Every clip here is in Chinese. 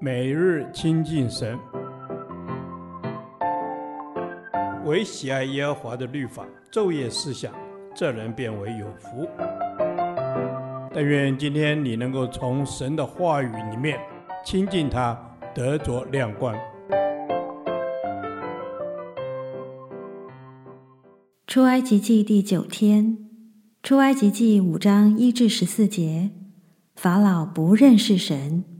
每日亲近神，唯喜爱耶和华的律法，昼夜思想，这人便为有福。但愿今天你能够从神的话语里面亲近他，得着亮光。出埃及记第九天，出埃及记五章一至十四节，法老不认识神。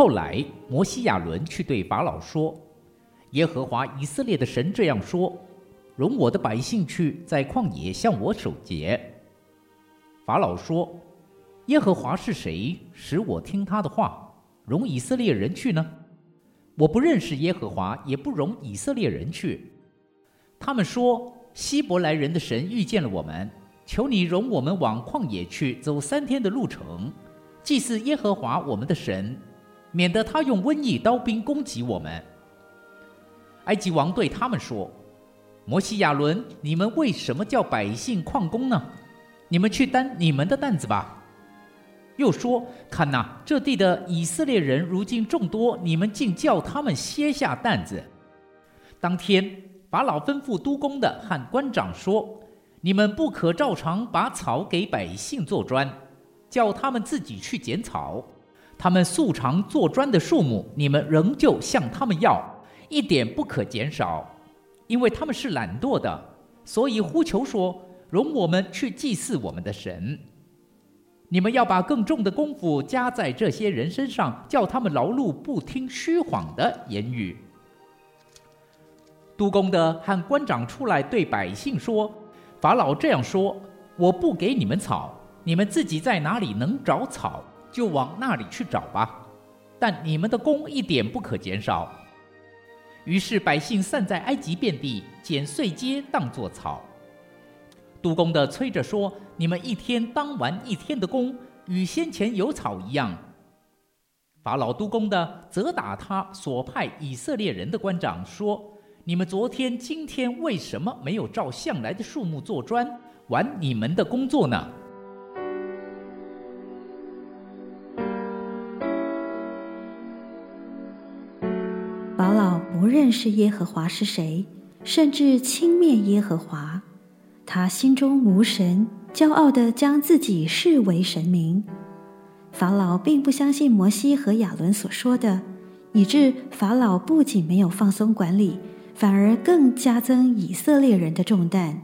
后来，摩西亚伦去对法老说：“耶和华以色列的神这样说：容我的百姓去，在旷野向我守节。”法老说：“耶和华是谁，使我听他的话，容以色列人去呢？我不认识耶和华，也不容以色列人去。”他们说：“希伯来人的神遇见了我们，求你容我们往旷野去，走三天的路程，祭祀耶和华我们的神。”免得他用瘟疫、刀兵攻击我们。埃及王对他们说：“摩西、亚伦，你们为什么叫百姓旷工呢？你们去担你们的担子吧。”又说：“看哪，这地的以色列人如今众多，你们竟叫他们歇下担子。”当天，法老吩咐督工的和官长说：“你们不可照常把草给百姓做砖，叫他们自己去捡草。”他们素常做砖的数目，你们仍旧向他们要，一点不可减少，因为他们是懒惰的，所以呼求说：“容我们去祭祀我们的神。”你们要把更重的功夫加在这些人身上，叫他们劳碌不听虚谎的言语。督工的和官长出来对百姓说：“法老这样说：我不给你们草，你们自己在哪里能找草？”就往那里去找吧，但你们的工一点不可减少。于是百姓散在埃及遍地，捡碎秸当作草。督工的催着说：“你们一天当完一天的工，与先前有草一样。”法老督工的责打他所派以色列人的官长说：“你们昨天、今天为什么没有照向来的数目做砖，完你们的工作呢？”认识耶和华是谁，甚至轻蔑耶和华。他心中无神，骄傲地将自己视为神明。法老并不相信摩西和亚伦所说的，以致法老不仅没有放松管理，反而更加增以色列人的重担。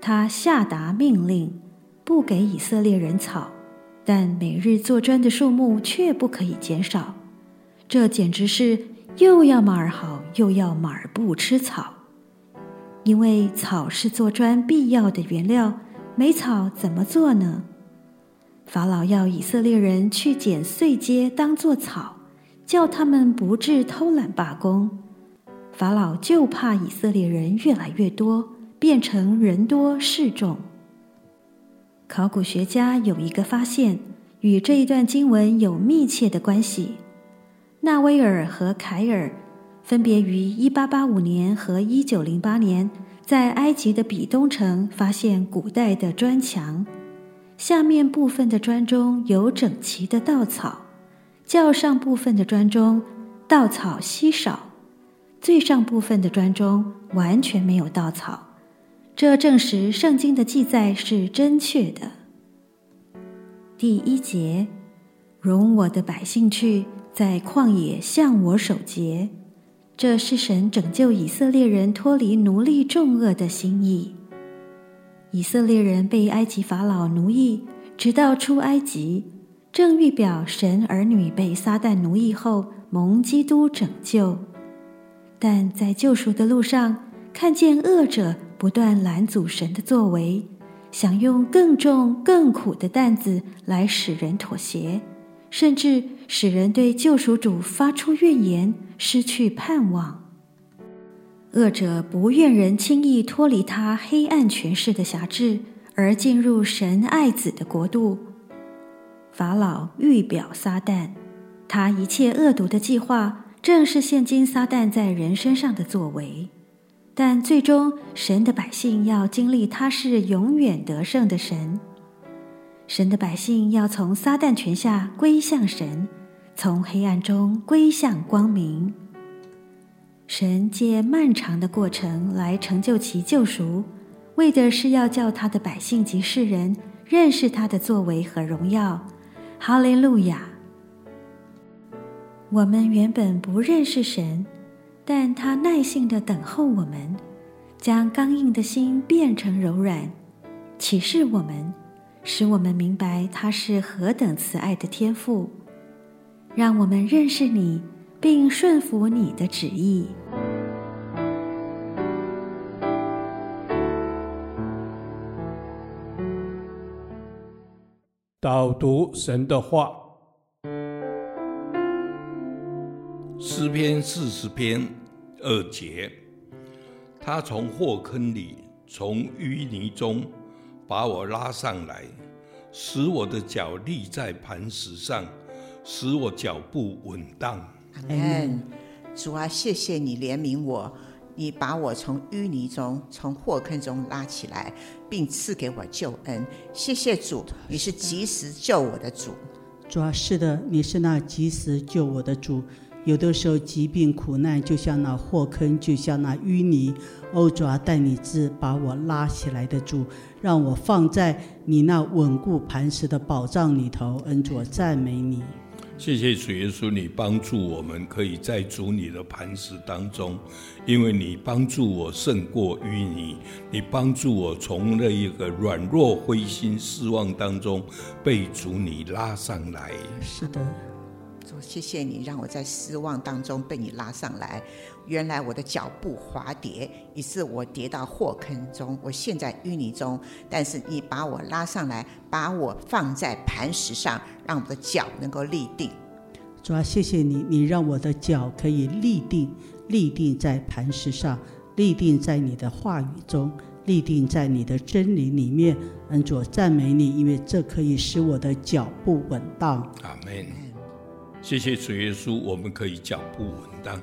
他下达命令，不给以色列人草，但每日做砖的数目却不可以减少。这简直是。又要马儿好，又要马儿不吃草，因为草是做砖必要的原料，没草怎么做呢？法老要以色列人去捡碎秸当做草，叫他们不致偷懒罢工。法老就怕以色列人越来越多，变成人多势众。考古学家有一个发现，与这一段经文有密切的关系。纳威尔和凯尔分别于1885年和1908年在埃及的比东城发现古代的砖墙，下面部分的砖中有整齐的稻草，较上部分的砖中稻草稀少，最上部分的砖中完全没有稻草。这证实圣经的记载是真确的。第一节，容我的百姓去。在旷野向我守节，这是神拯救以色列人脱离奴隶重轭的心意。以色列人被埃及法老奴役，直到出埃及，正预表神儿女被撒旦奴役后蒙基督拯救。但在救赎的路上，看见恶者不断拦阻神的作为，想用更重更苦的担子来使人妥协。甚至使人对救赎主发出怨言，失去盼望。恶者不愿人轻易脱离他黑暗权势的辖制，而进入神爱子的国度。法老预表撒旦，他一切恶毒的计划，正是现今撒旦在人身上的作为。但最终，神的百姓要经历他是永远得胜的神。神的百姓要从撒旦权下归向神，从黑暗中归向光明。神借漫长的过程来成就其救赎，为的是要叫他的百姓及世人认识他的作为和荣耀。哈利路亚！我们原本不认识神，但他耐心地等候我们，将刚硬的心变成柔软，启示我们。使我们明白他是何等慈爱的天赋，让我们认识你，并顺服你的旨意。导读神的话，诗篇四十篇二节，他从祸坑里，从淤泥中。把我拉上来，使我的脚立在磐石上，使我脚步稳当。主啊，谢谢你怜悯我，你把我从淤泥中、从祸坑中拉起来，并赐给我救恩。谢谢主，你是及时救我的主。主啊，是的，你是那及时救我的主。有的时候疾病苦难就像那祸坑，就像那淤泥。哦，主啊，带你是把我拉起来的主，让我放在你那稳固磐石的宝藏里头。恩主，赞美你。谢谢主耶稣，你帮助我们可以在主你的磐石当中，因为你帮助我胜过淤泥，你帮助我从那一个软弱、灰心、失望当中被主你拉上来。是的。谢谢你让我在失望当中被你拉上来。原来我的脚步滑跌，以致我跌到祸坑中。我陷在淤泥中，但是你把我拉上来，把我放在磐石上，让我的脚能够立定。主啊，谢谢你，你让我的脚可以立定，立定在磐石上，立定在你的话语中，立定在你的真理里面。恩主，赞美你，因为这可以使我的脚步稳当。阿门。谢谢主耶稣，我们可以脚步稳当，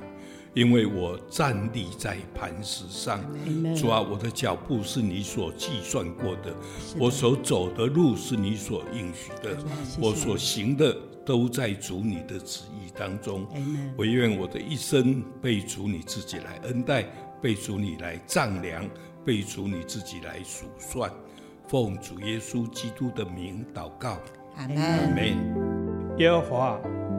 因为我站立在磐石上。主啊，我的脚步是你所计算过的，我所走的路是你所应许的，我所行的都在主你的旨意当中。唯愿我的一生被主你自己来恩待，被主你来丈量，被主你自己来数算。奉主耶稣基督的名祷告，阿门。耶和华，